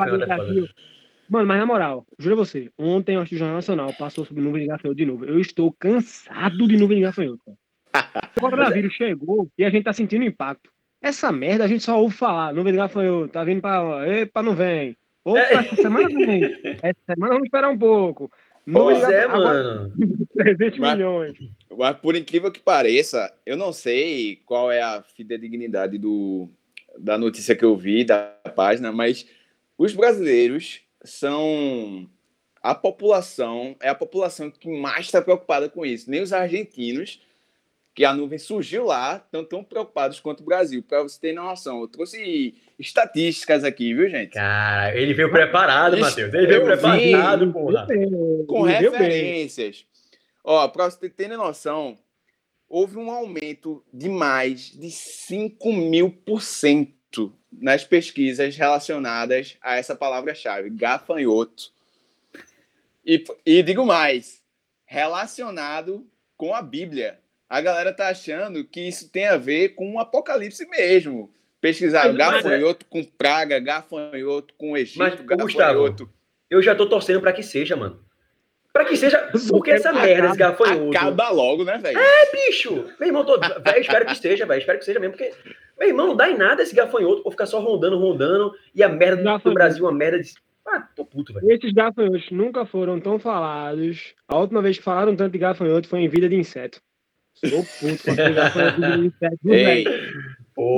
Mano, mas na moral, juro a você, ontem eu acho que o Jornal Nacional passou sobre nuvem de gafanhoto de novo. Eu estou cansado de nuvem de gafanhoto. cara. O coronavírus chegou e a gente tá sentindo impacto. Essa merda a gente só ouve falar, nuvem de gafanhoto, tá vindo pra. Epa, não vem. Opa,
É.
essa semana vem. Essa semana vamos esperar um pouco. Nuvem
Pois é, mano.
300
Mas-
milhões.
Mas por incrível que pareça, eu não sei qual é a fidedignidade do, da notícia que eu vi, da página, mas os brasileiros são a população, é a população que mais está preocupada com isso. Nem os argentinos, que a nuvem surgiu lá, estão tão preocupados quanto o Brasil. Para você ter noção, eu trouxe estatísticas aqui, viu, gente?
Cara, ele veio preparado, Matheus. Ele veio
eu
preparado,
vi.
porra.
com
bem.
referências. Ó, para você ter noção, houve um aumento de mais de 5 mil por cento nas pesquisas relacionadas a essa palavra-chave, gafanhoto. E, e digo mais, relacionado com a Bíblia. A galera tá achando que isso tem a ver com o apocalipse mesmo. Pesquisaram
é-
gafanhoto com praga, gafanhoto com Egito,
Mas,
gafanhoto.
Gustavo, Eu já tô torcendo pra que seja, mano. Pra que seja. Porque essa merda, esse gafanhoto.
Acaba logo, né, velho?
bicho! Meu irmão, tô... véi, espero que esteja, velho. Espero que seja mesmo, porque. Meu irmão, não dá em nada esse gafanhoto por ficar só rondando, rondando. E a merda do
Gafanhoto.
Brasil, uma merda de. Ah, tô puto, velho.
Esses gafanhotos nunca foram tão falados. A última vez que falaram tanto de gafanhoto foi em Vida de Inseto. Sou puto com de de velho?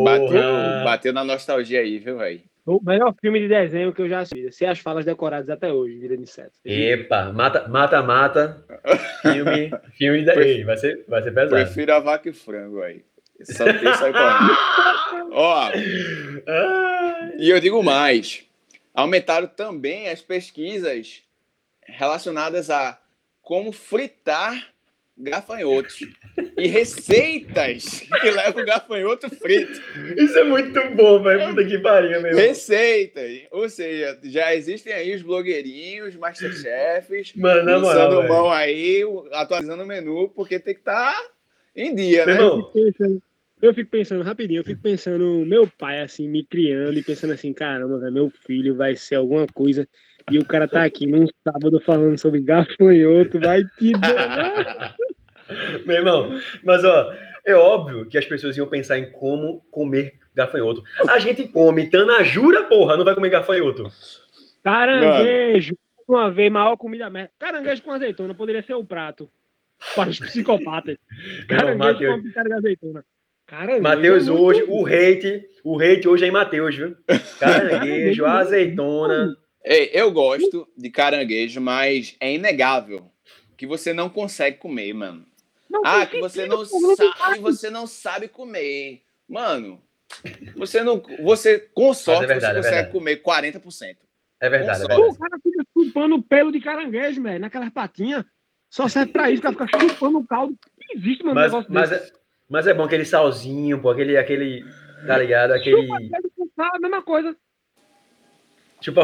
bateu, bateu na nostalgia aí, viu, velho?
O melhor filme de desenho que eu já assisti. Sei as falas decoradas até hoje, Vida de Inseto.
Epa, mata, mata, mata. Filme, [LAUGHS] filme da. Ei, vai ser, vai ser pesado.
Prefiro a vaca e frango, velho. Só tem sai. [LAUGHS] Ó, e eu digo mais. Aumentaram também as pesquisas relacionadas a como fritar gafanhotos e receitas que levam gafanhoto frito.
Isso é muito bom, velho. Puta que pariu, meu irmão.
Receitas. Ou seja, já existem aí os blogueirinhos, masterchefs,
Mano, na moral.
mão aí, atualizando o menu, porque tem que estar em dia,
Meu
né?
irmão,
eu fico pensando, rapidinho, eu fico pensando, meu pai, assim, me criando e pensando assim, caramba, meu filho vai ser alguma coisa. E o cara tá aqui num sábado falando sobre gafanhoto, vai te dar. [LAUGHS]
Meu irmão, mas ó, é óbvio que as pessoas iam pensar em como comer gafanhoto. A gente come tanajura, porra, não vai comer gafanhoto.
Caranguejo, uma vez, maior comida merda. Caranguejo com azeitona poderia ser o prato para os psicopatas. [LAUGHS] Caranguejo com pitada de azeitona. Caranguejo.
Matheus
é
hoje,
bom.
o hate, o hate hoje é em Matheus, viu? [LAUGHS] Caranguejo, azeitona.
Ei, eu gosto de caranguejo, mas é inegável que você não consegue comer, mano.
Não
Ah, que você não sabe, você não sabe comer. Mano, você não, você com sorte
verdade, é
você consegue
verdade.
comer 40%.
É verdade, é
Só.
Pô,
verdade.
o cara fica chupando o pelo de caranguejo, velho, naquelas patinhas. Só serve pra isso, o cara fica chupando o caldo. Não existe, mano,
Mas,
negócio
mas,
desse.
é, mas é bom aquele salzinho, pô, aquele, aquele, tá ligado? Aquele.
Sal, a mesma coisa.
Tipo,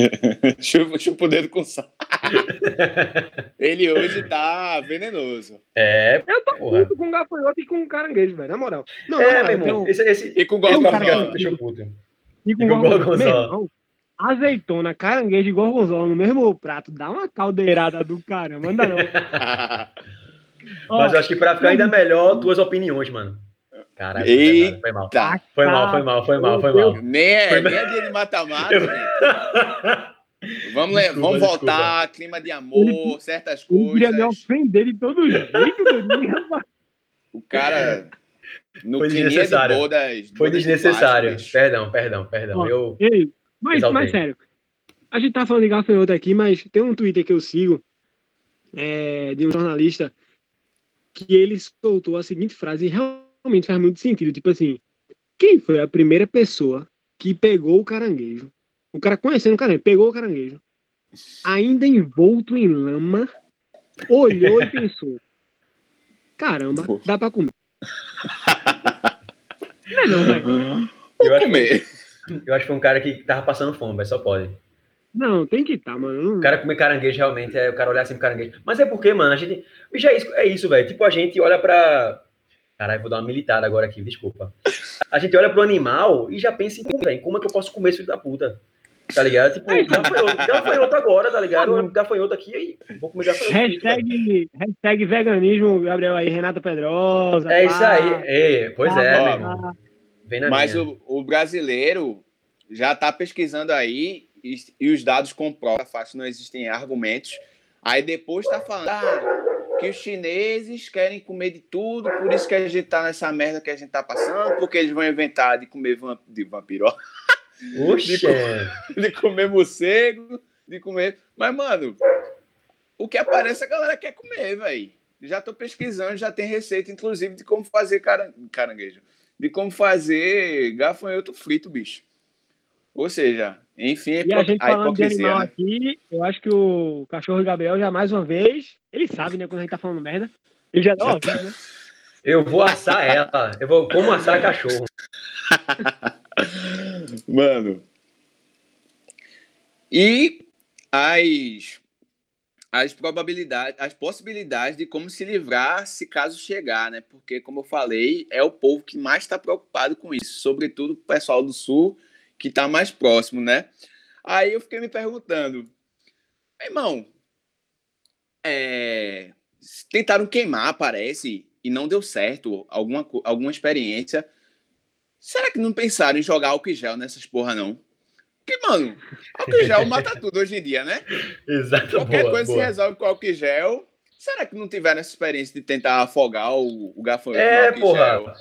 [LAUGHS]
chupa, chupa o dedo com sal. [LAUGHS] Ele hoje tá venenoso.
é,
Eu tô
Porra.
puto com gafanhoto e com caranguejo, velho, na moral. Não,
é, meu irmão.
então,
um
Esse, esse,
E com gorgonzola.
papo deixa eu puto.
e com
e com
gorgonzola. azeitona, caranguejo e gorgonzola no mesmo prato, dá uma caldeirada do caramba, não dá não. Ó, [LAUGHS]
Mas eu acho que pra ficar ainda melhor, tuas opiniões, mano. Caralho,
Eita.
foi mal.
Tá.
Foi mal, foi mal, foi mal, foi mal.
Nem é,
Foi-
nem é dia de mata-mata. [LAUGHS] Vamos,
Desculpa,
vamos
desculpa.
voltar, clima de amor, certas
ele queria me
coisas.
ofender de todo jeito.
O cara. No
Foi
clima de
desnecessário.
bodas.
Foi desnecessário. Perdão, perdão, perdão.
Ó,
Eu.
Ei, mas,
Exaltei.
mas sério, a gente tá falando de gafanhoto aqui, mas tem um Twitter que eu sigo, é, de um jornalista, que ele soltou a seguinte frase e realmente faz muito sentido. Tipo assim, quem foi a primeira pessoa que pegou o caranguejo? O cara conhecendo o caranguejo, pegou o caranguejo, ainda envolto em lama, olhou e pensou: caramba, dá pra comer. Não é não, velho.
Vou
Eu acho,
comer.
eu acho que foi um cara que tava passando fome, mas só pode.
Não, tem que estar, mano. Não-
O cara comer caranguejo realmente é o cara olhar assim pro caranguejo. Mas é porque, mano, a gente. Já é isso, é isso velho. Tipo, a gente olha pra. Caralho, vou dar uma militada agora aqui, desculpa. A gente olha pro animal e já pensa em como, é que eu posso comer esse filho da puta? Tá ligado? Tipo, gafanhoto, gafanhoto agora, tá ligado? Gafanhoto aqui, aí. Vou comer gafanhoto.
Hashtag, hashtag veganismo, Gabriel aí, Renata Pedrosa.
É
pá.
isso aí. É, pois é,
Ó,
meu. Vem na
Mas
minha.
o, o brasileiro já está pesquisando aí e, e os dados comprovam, fácil, não existem argumentos. Aí depois está falando ah, que os chineses querem comer de tudo, por isso que a gente tá nessa merda que a gente tá passando, porque eles vão inventar de comer vamp de vampiro,
Oxe, [LAUGHS]
de comer morcego, de comer. Mas, mano, o que aparece a galera quer comer, velho. Já tô pesquisando, já tem receita, inclusive, de como fazer caran... caranguejo. De como fazer gafanhoto frito, bicho. Ou seja, enfim,
E a gente
a
falando de animal
né?
aqui, eu acho que o cachorro Gabriel já mais uma vez, ele sabe, né, quando a gente tá falando merda. Ele já dá uma vez, né?
eu vou assar ela. Eu vou como assar cachorro. [LAUGHS]
Mano. E as, as probabilidades, as possibilidades de como se livrar se caso chegar, né? Porque, como eu falei, é o povo que mais está preocupado com isso, sobretudo o pessoal do sul, que está mais próximo, né? Aí eu fiquei me perguntando, irmão, é, tentaram queimar, parece, e não deu certo, alguma, alguma experiência. Será que não pensaram em jogar álcool em gel nessas porra, não? Porque, mano, álcool em gel mata [LAUGHS] tudo hoje em dia, né?
Exato.
Qualquer
boa,
coisa
boa.
se resolve com álcool em gel. Será que não tiveram essa experiência de tentar afogar o, o gafanhoto
É,
em gel?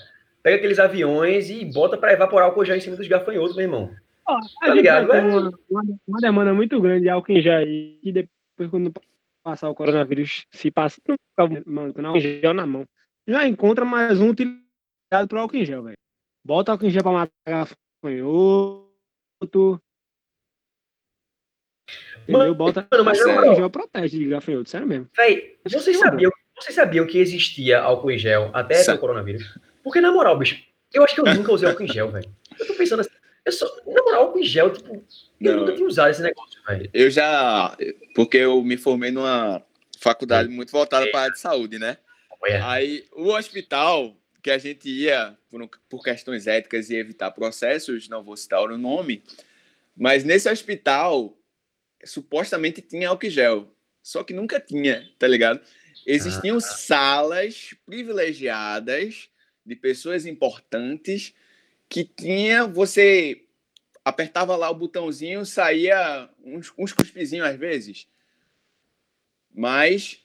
Pega aqueles aviões e bota pra evaporar o já em cima dos gafanhotos, meu irmão.
Ó,
Tá ligado, velho?
uma, uma, demanda muito grande de álcool em gel aí, e depois, quando passar o coronavírus, se passa, não fica mano, álcool em gel na mão. Já encontra mais um utilizado pro álcool em gel, velho. Bota álcool em gel pra matar gafanhoto. Entendeu?
Mano,
Bota
mano, mas
álcool em gel protege de gafanhoto, sério mesmo.
Véi, vocês
Tudo.
sabiam, vocês sabiam que existia álcool em gel até
Sa-
o coronavírus? Porque, na moral, bicho, eu acho que eu nunca usei álcool em gel, velho. Eu tô pensando assim, eu só, na moral, álcool em gel, tipo, eu
Não.
nunca tinha usado esse negócio, velho.
Eu já. Porque eu me formei numa faculdade muito voltada para a área de saúde, né?
Olha,
Aí o hospital que a gente ia por, por questões éticas e evitar processos, não vou citar o nome, mas nesse hospital supostamente tinha álcool em gel, só que nunca tinha, tá ligado? Existiam salas privilegiadas de pessoas importantes que tinha você apertava lá o botãozinho, saía uns, uns cuspizinhos às vezes. Mas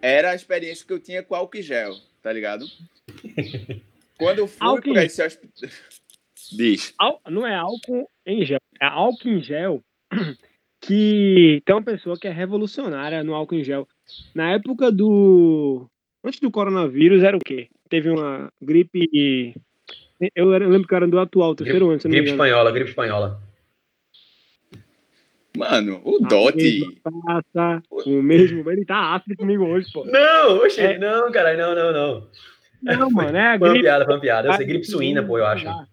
era a experiência que eu tinha com álcool em gel, tá ligado? [LAUGHS] Quando eu fui
Álcool
para esse hospital. [LAUGHS] Diz.
Ál- Não é álcool em gel, é álcool em gel [CLEARS THROAT] que tem uma pessoa que é revolucionária no álcool em gel. Na época do. Antes do coronavírus era o quê? Teve uma gripe. Eu lembro que era do atual, terceiro ano, se
gripe espanhola, gripe espanhola.
Mano, o
A
Dote.
mesma Passa, o mesmo. Ele tá ácido comigo hoje, pô.
Não, oxe,
É.
não, caralho, não, não, não.
Não, mano, é a [LAUGHS]
Foi uma
gripe.
piada, foi uma piada. Eu sei gripe suína, pô, eu acho.
Isso.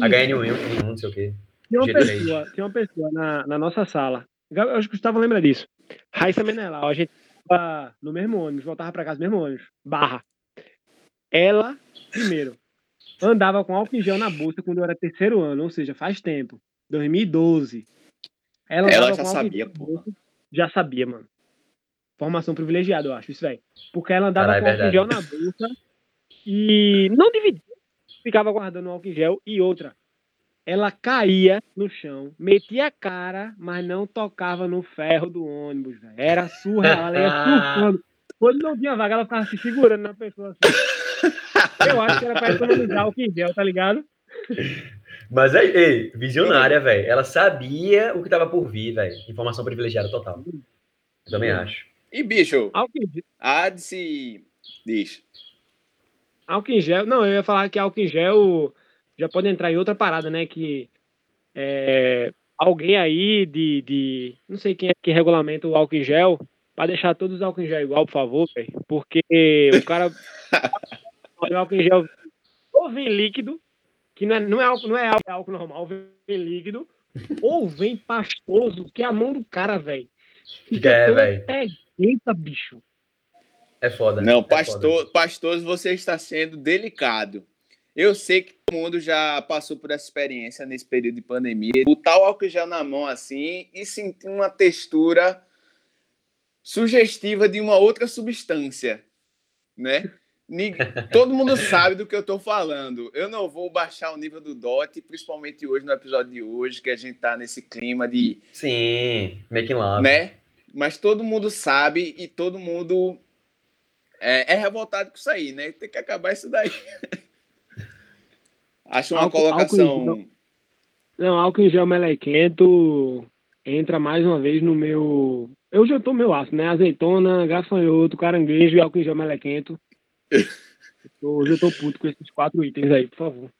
HN1, não sei o quê.
Tinha uma
G3.
pessoa, tinha uma pessoa na, na nossa sala. Eu acho que o Gustavo lembra disso. Raíssa Menelau, a gente tava no mesmo ônibus, voltava pra casa no mesmo ônibus. Barra. Ela, primeiro, andava com álcool em gel na bolsa quando eu era terceiro ano, ou seja, faz tempo. 2012. Ela,
Ela já sabia,
bolsa. Já sabia, mano. Formação privilegiada, eu acho, isso, velho. Porque ela andava
Caralho,
com álcool em gel na bolsa e não dividia. Ficava guardando o álcool em gel. E outra, ela caía no chão, metia a cara, mas não tocava no ferro do ônibus, velho. Era surreal, ela ia [LAUGHS] surfando. Quando não tinha vaga, ela ficava se segurando na pessoa assim. Eu acho que era pra economizar o que gel, tá ligado?
Mas aí, ei, visionária, velho. Ela sabia o que tava por vir, velho. Informação privilegiada total. Eu também acho.
E, bicho,
em gel.
há de se Diz.
Álcool em gel. Não, eu ia falar que álcool em gel já pode entrar em outra parada, né? Que é, alguém aí de, de. Não sei quem é que regulamenta o álcool em gel, para deixar todos os álcool em gel igual, por favor, velho. Porque o cara. [LAUGHS] o álcool em gel ou vem líquido, que não é, não é, álcool, não é álcool, é álcool normal, vem líquido, [LAUGHS] ou vem pastoso, que é a mão do cara, velho. Fica
É, velho.
peguenta, bicho.
É foda.
Não,
é
pastor, pastoso, você está sendo delicado. Eu sei que todo mundo já passou por essa experiência nesse período de pandemia. Botar o álcool gel na mão assim e sentir uma textura sugestiva de uma outra substância, né? [LAUGHS] Todo mundo sabe do que eu estou falando. Eu não vou baixar o nível do DOT, principalmente hoje, no episódio de hoje, que a gente tá nesse clima de
Sim, making love.
né? Mas todo mundo sabe e todo mundo é, é revoltado com isso aí, né? Tem que acabar isso daí. [LAUGHS] Acho uma
Álcool-
colocação.
álcool em Não, álcool em gel melequento entra mais uma vez no meu. Eu já tô meu aço, né? Azeitona, gafanhoto, caranguejo e álcool em gel melequento. Hoje eu tô puto com esses quatro itens aí, por favor.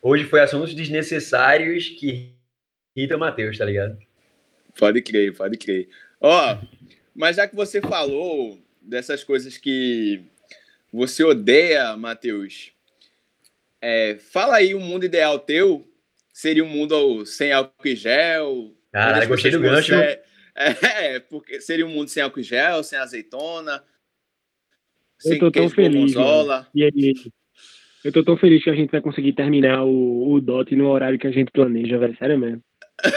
Hoje foi assuntos desnecessários que irritam o Matheus, tá ligado?
Pode crer, pode crer. Ó, mas já que você falou dessas coisas que você odeia, Matheus, é, fala aí um mundo ideal teu. Seria um mundo sem álcool em gel?
Caralho, gostei do gancho.
conse- [LAUGHS] É, porque seria um mundo sem álcool em gel, sem azeitona, sem
tô tão feliz. E aí, eu tô tão feliz que a gente vai conseguir terminar o, o DOT no horário que a gente planeja, velho. Sério mesmo.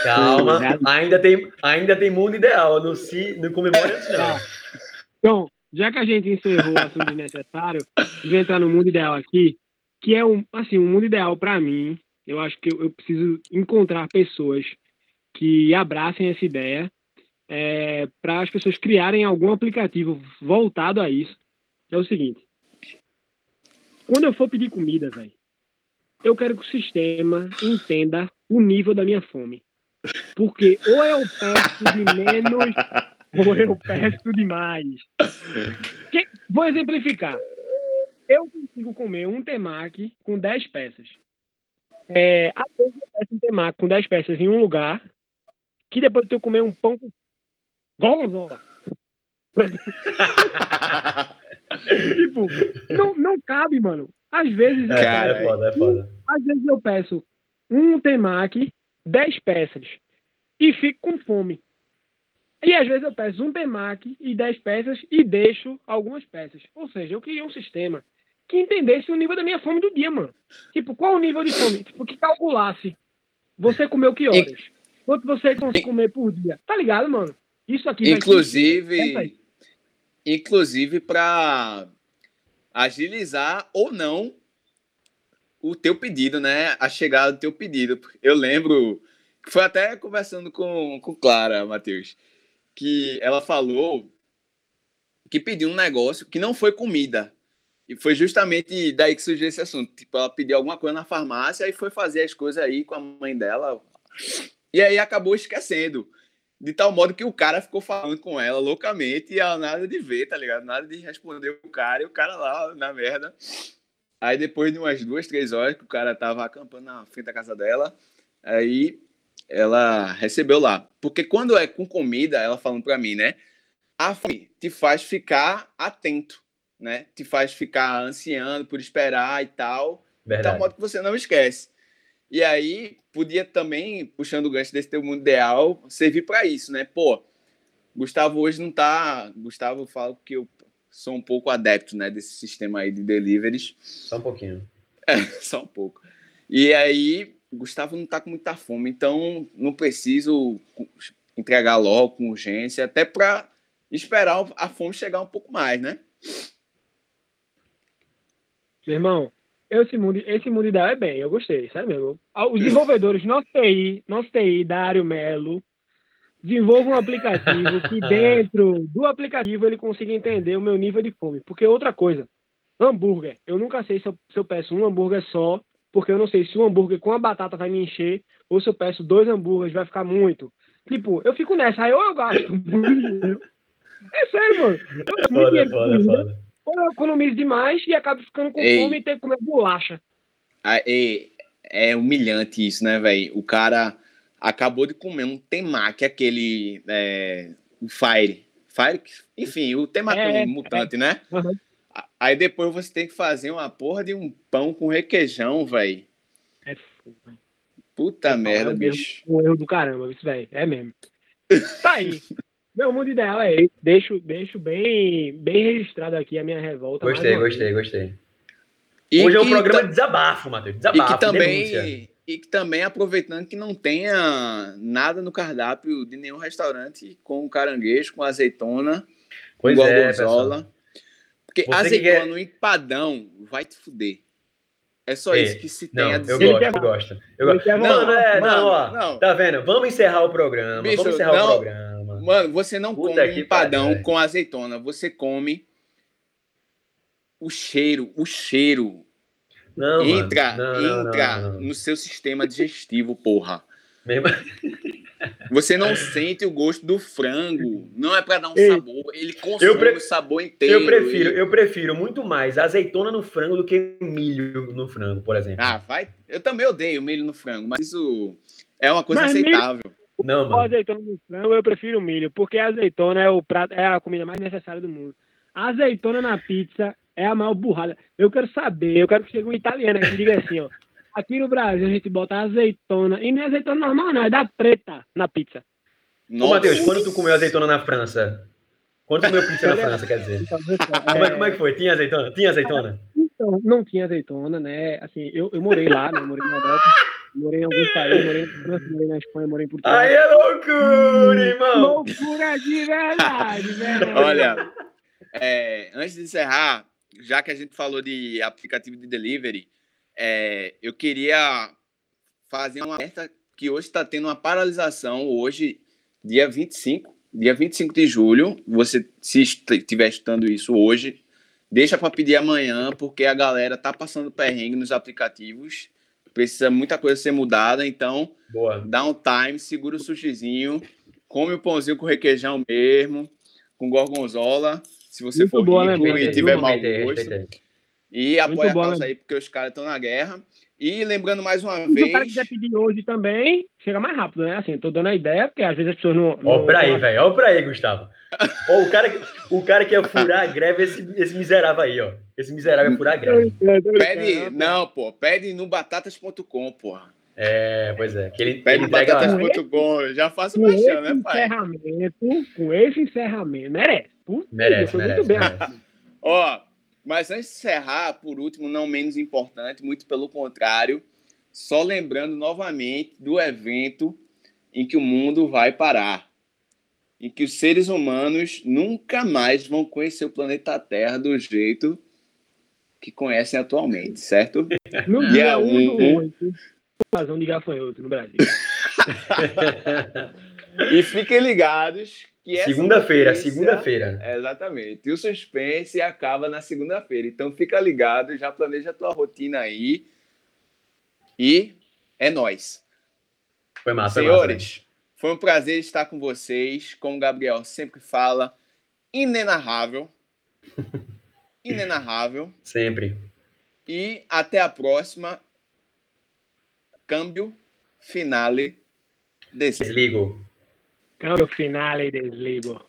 Calma, ainda tem, ainda tem mundo ideal. Não se não comemore antes, não. [LAUGHS]
Então, já que a gente encerrou o assunto desnecessário, vou entrar no mundo ideal aqui, que é um, assim, um mundo ideal para mim. Eu acho que eu, eu preciso encontrar pessoas que abracem essa ideia para as pessoas criarem algum aplicativo voltado a isso. É o seguinte: quando eu for pedir comida, velho, eu quero que o sistema entenda o nível da minha fome. Porque ou eu peço de menos [LAUGHS] ou eu peço demais. Que- vou exemplificar. Eu consigo comer um temaki com 10 peças. É, às vezes eu peço um temaki com 10 peças em um lugar, que depois eu comer um pão com gorgonzola. [LAUGHS] [LAUGHS] tipo, não, não cabe, mano. Às vezes, eu
É,
Cara,
é foda, é foda.
às vezes eu peço um temaki, 10 peças, e fico com fome. E às vezes eu peço um temaki e 10 peças e deixo algumas peças. Ou seja, eu queria um sistema que entendesse o nível da minha fome do dia, mano. Tipo, qual o nível de fome? Tipo, que calculasse. Você comeu que horas? Quanto você consegue comer por dia? Tá ligado, mano? Isso aqui vai ser- Pensa
Inclusive. Inclusive para agilizar ou não o teu pedido, né? A chegada do teu pedido. Eu lembro foi até conversando com, com Clara, Matheus, que ela falou que pediu um negócio que não foi comida. E foi justamente daí que surgiu esse assunto. Tipo, ela pediu alguma coisa na farmácia e foi fazer as coisas aí com a mãe dela. E aí acabou esquecendo. De tal modo que o cara ficou falando com ela loucamente e ela nada de ver, tá ligado? Nada de responder o cara e o cara lá na merda. Aí depois de umas duas, três horas que o cara tava acampando na frente da casa dela, aí ela recebeu lá. Porque quando é com comida, ela falando pra mim, né? A fome te faz ficar atento, né? Te faz ficar ansiando por esperar e tal de tal
Verdade.
modo que você não esquece. E aí, podia também, puxando o gancho desse teu mundo ideal, servir para isso, né? Pô, Gustavo hoje não tá. Gustavo, eu falo que eu sou um pouco adepto, né, desse sistema aí de deliveries.
Só um pouquinho. [LAUGHS]
Só um pouco. E aí, Gustavo não tá com muita fome, então não preciso entregar logo com urgência, até para esperar a fome chegar um pouco mais, né?
Meu irmão, esse mundo, esse mundo ideal é bem, eu gostei, sério mesmo. Os desenvolvedores, [LAUGHS] nosso TI, nosso TI, Dário Melo, desenvolvam um aplicativo que [LAUGHS] dentro do aplicativo ele consiga entender o meu nível de fome. Porque outra coisa, hambúrguer, eu nunca sei se eu, se eu peço um hambúrguer só, porque eu não sei se o hambúrguer com a batata vai me encher, ou se eu peço dois hambúrgueres vai ficar muito. Tipo, eu fico nessa, aí ou eu gasto muito [LAUGHS] dinheiro. É sério, mano. Eu gasto muito
Foda,
dinheiro com
foda, foda.
Ou eu economizo demais e acabo ficando com
Ei.
fome e tenho que comer bolacha.
É, é humilhante isso, né, velho? O cara acabou de comer um temaki, aquele. É, o Fire. Fire, enfim, o temaki
É,
mutante, né?
Aham.
A- Aí depois você tem que fazer uma porra de um pão com requeijão, velho.
É foda.
Puta
É
merda, bicho.
Um erro do caramba, isso, velho. É mesmo. Tá aí. [LAUGHS] Meu mundo ideal é esse. Deixo, deixo bem, bem registrado aqui a minha revolta.
Gostei, gostei, gostei.
E
Hoje é um
que
programa de desabafo, Matheus.
E
Desabafo,
que
denúncia.
também, e que também aproveitando que não tenha nada no cardápio de nenhum restaurante com caranguejo, com azeitona,
Pois
com
é,
gorgonzola. Porque
Você que
azeitona
quer-
no empadão vai te fuder. É só
É,
isso que se tem
Não,
a
eu
dizer.
Ele
gosto, eu gosto. Eu gosto. Mano,
voltar.
é,
Mano,
não, ó.
não.
Tá vendo? Vamos encerrar o programa.
Bicho,
vamos encerrar
não.
o programa.
Mano, você não
Puta
come um
que
empadão
pariu, velho.
com azeitona, você come o cheiro, o cheiro
Não,
entra,
Não,
entra
não, não.
no seu sistema digestivo, porra.
Mesmo-
Você não sente o gosto do frango. Não é pra dar um
Ei,
sabor. Ele consome o sabor inteiro.
Eu prefiro,
E-
eu prefiro muito mais azeitona no frango do que milho no frango, por exemplo.
Ah, vai. Eu também odeio milho no frango, mas isso é uma coisa
Mas milho-
aceitável.
Não, mano.
azeitona no frango, eu prefiro milho, porque a azeitona é, o prato, é a comida mais necessária do mundo. Azeitona na pizza é a maior burrada. Eu quero saber, eu quero que chegue um italiano aqui e diga assim, ó. Aqui no Brasil a gente bota azeitona, e não é azeitona normal, não, é da preta na pizza.
Ô, Matheus, quando tu comeu azeitona na França? Quando tu comeu pizza na França, quer dizer?
Então,
é, como é que foi? Tinha azeitona? Tinha azeitona?
então, não tinha azeitona, né? Assim, eu, eu morei lá, né? Morei na Europa, morei em alguns países, morei na França, morei na Espanha, morei em Portugal.
Aí é loucura, irmão!
Loucura de verdade, [LAUGHS] velho.
Olha, é, antes de encerrar, já que a gente falou de aplicativo de delivery, é, eu queria fazer uma alerta que hoje está tendo uma paralisação, hoje, dia 25, dia 25 de julho, você, se est- estiver estudando isso hoje, deixa para pedir amanhã, porque a galera tá passando perrengue nos aplicativos, precisa muita coisa ser mudada, então
Boa.
dá um time, segura o sushizinho, come o pãozinho com requeijão mesmo, com gorgonzola, se você
Muito
for
boa,
rico
né,
e tiver mau gosto. E apoia a causa
né?
aí, porque os caras estão na guerra. E lembrando mais uma
Se o cara
vez...
quiser pedir hoje também, chega mais rápido, né? Assim, tô dando a ideia, porque às vezes as pessoas não.
Ó
não-
pra aí, velho. Ó pra aí, Gustavo. Ó, o, cara, que- o cara que ia furar a greve, esse, esse miserável aí, ó. Esse miserável ia furar a greve.
Pede, não, pô, pede no batatas.com, porra.
É, pois é. Que ele,
Pede batatas.com, eu já faço
Com esse
mexer, né, pai?
encerramento, com esse encerramento, merece. Puta,
Merece, merece,
muito bem.
merece. [LAUGHS]
Ó, mas antes de encerrar, por último, não menos importante, muito pelo contrário, só lembrando novamente do evento em que o mundo vai parar. Em que os seres humanos nunca mais vão conhecer o planeta Terra do jeito que conhecem atualmente, certo? [LAUGHS]
No
E
dia
é
1
um-
do 8, invasão de gafanhoto no Brasil. [LAUGHS]
E fiquem ligados que
Segunda-feira, segunda-feira.
É, Exatamente. E o suspense acaba na segunda-feira. Então fica ligado, já planeja a tua rotina aí. E é nós.
Foi massa, foi massa.
Senhores, foi um prazer estar com vocês. Como o Gabriel sempre fala, inenarrável. [LAUGHS] Inenarrável.
Sempre.
E até a próxima. Câmbio finale.
Desligo.
Câmbio final e desligo.